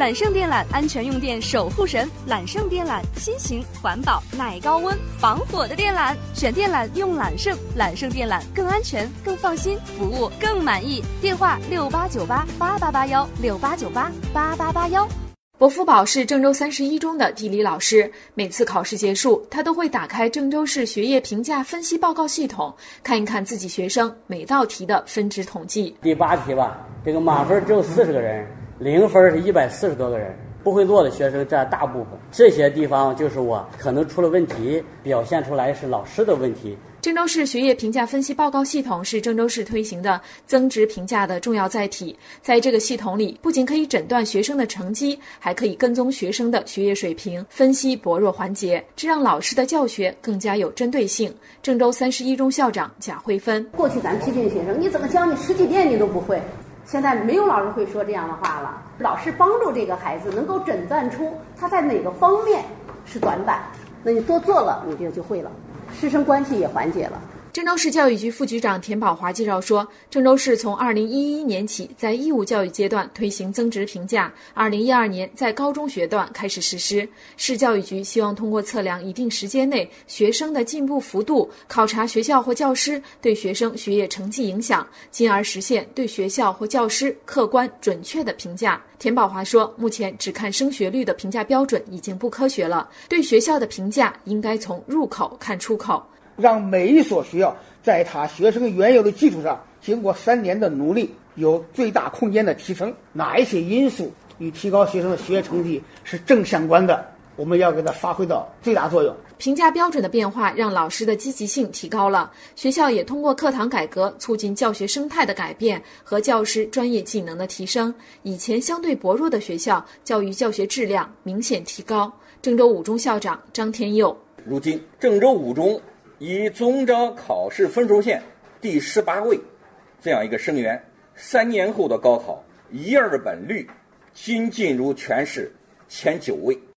揽胜电缆安全用电守护神，揽胜电缆新型环保耐高温防火的电缆，选电缆用揽胜，揽胜电缆更安全更放心，服务更满意。电话六八九八八八八幺六八九八八八八幺。伯福宝是郑州三十一中的地理老师，每次考试结束，他都会打开郑州市学业评价分析报告系统，看一看自己学生每道题的分值统计。第八题吧，这个满分只有四十个人，零分是一百四十多个人，不会做的学生占大部分。这些地方就是我可能出了问题，表现出来是老师的问题。郑州市学业评价分析报告系统是郑州市推行的增值评价的重要载体。在这个系统里，不仅可以诊断学生的成绩，还可以跟踪学生的学业水平，分析薄弱环节，这让老师的教学更加有针对性。郑州三十一中校长贾慧芬：过去咱批评学生，你怎么教你十几遍你都不会，现在没有老师会说这样的话了。老师帮助这个孩子能够诊断出他在哪个方面是短板，那你多做了，你这个就会了。师生关系也缓解了。郑州市教育局副局长田宝华介绍说，郑州市从二零一一年起在义务教育阶段推行增值评价，二零一二年在高中学段开始实施。市教育局希望通过测量一定时间内学生的进步幅度，考察学校或教师对学生学业成绩影响，进而实现对学校或教师客观准确的评价。田宝华说，目前只看升学率的评价标准已经不科学了，对学校的评价应该从入口看出口。让每一所学校在他学生原有的基础上，经过三年的努力，有最大空间的提升。哪一些因素与提高学生的学业成绩是正相关的？我们要给他发挥到最大作用。评价标准的变化让老师的积极性提高了，学校也通过课堂改革，促进教学生态的改变和教师专业技能的提升。以前相对薄弱的学校，教育教学质量明显提高。郑州五中校长张天佑：如今郑州五中。以中招考试分数线第十八位，这样一个生源，三年后的高考一二本率均进入全市前九位。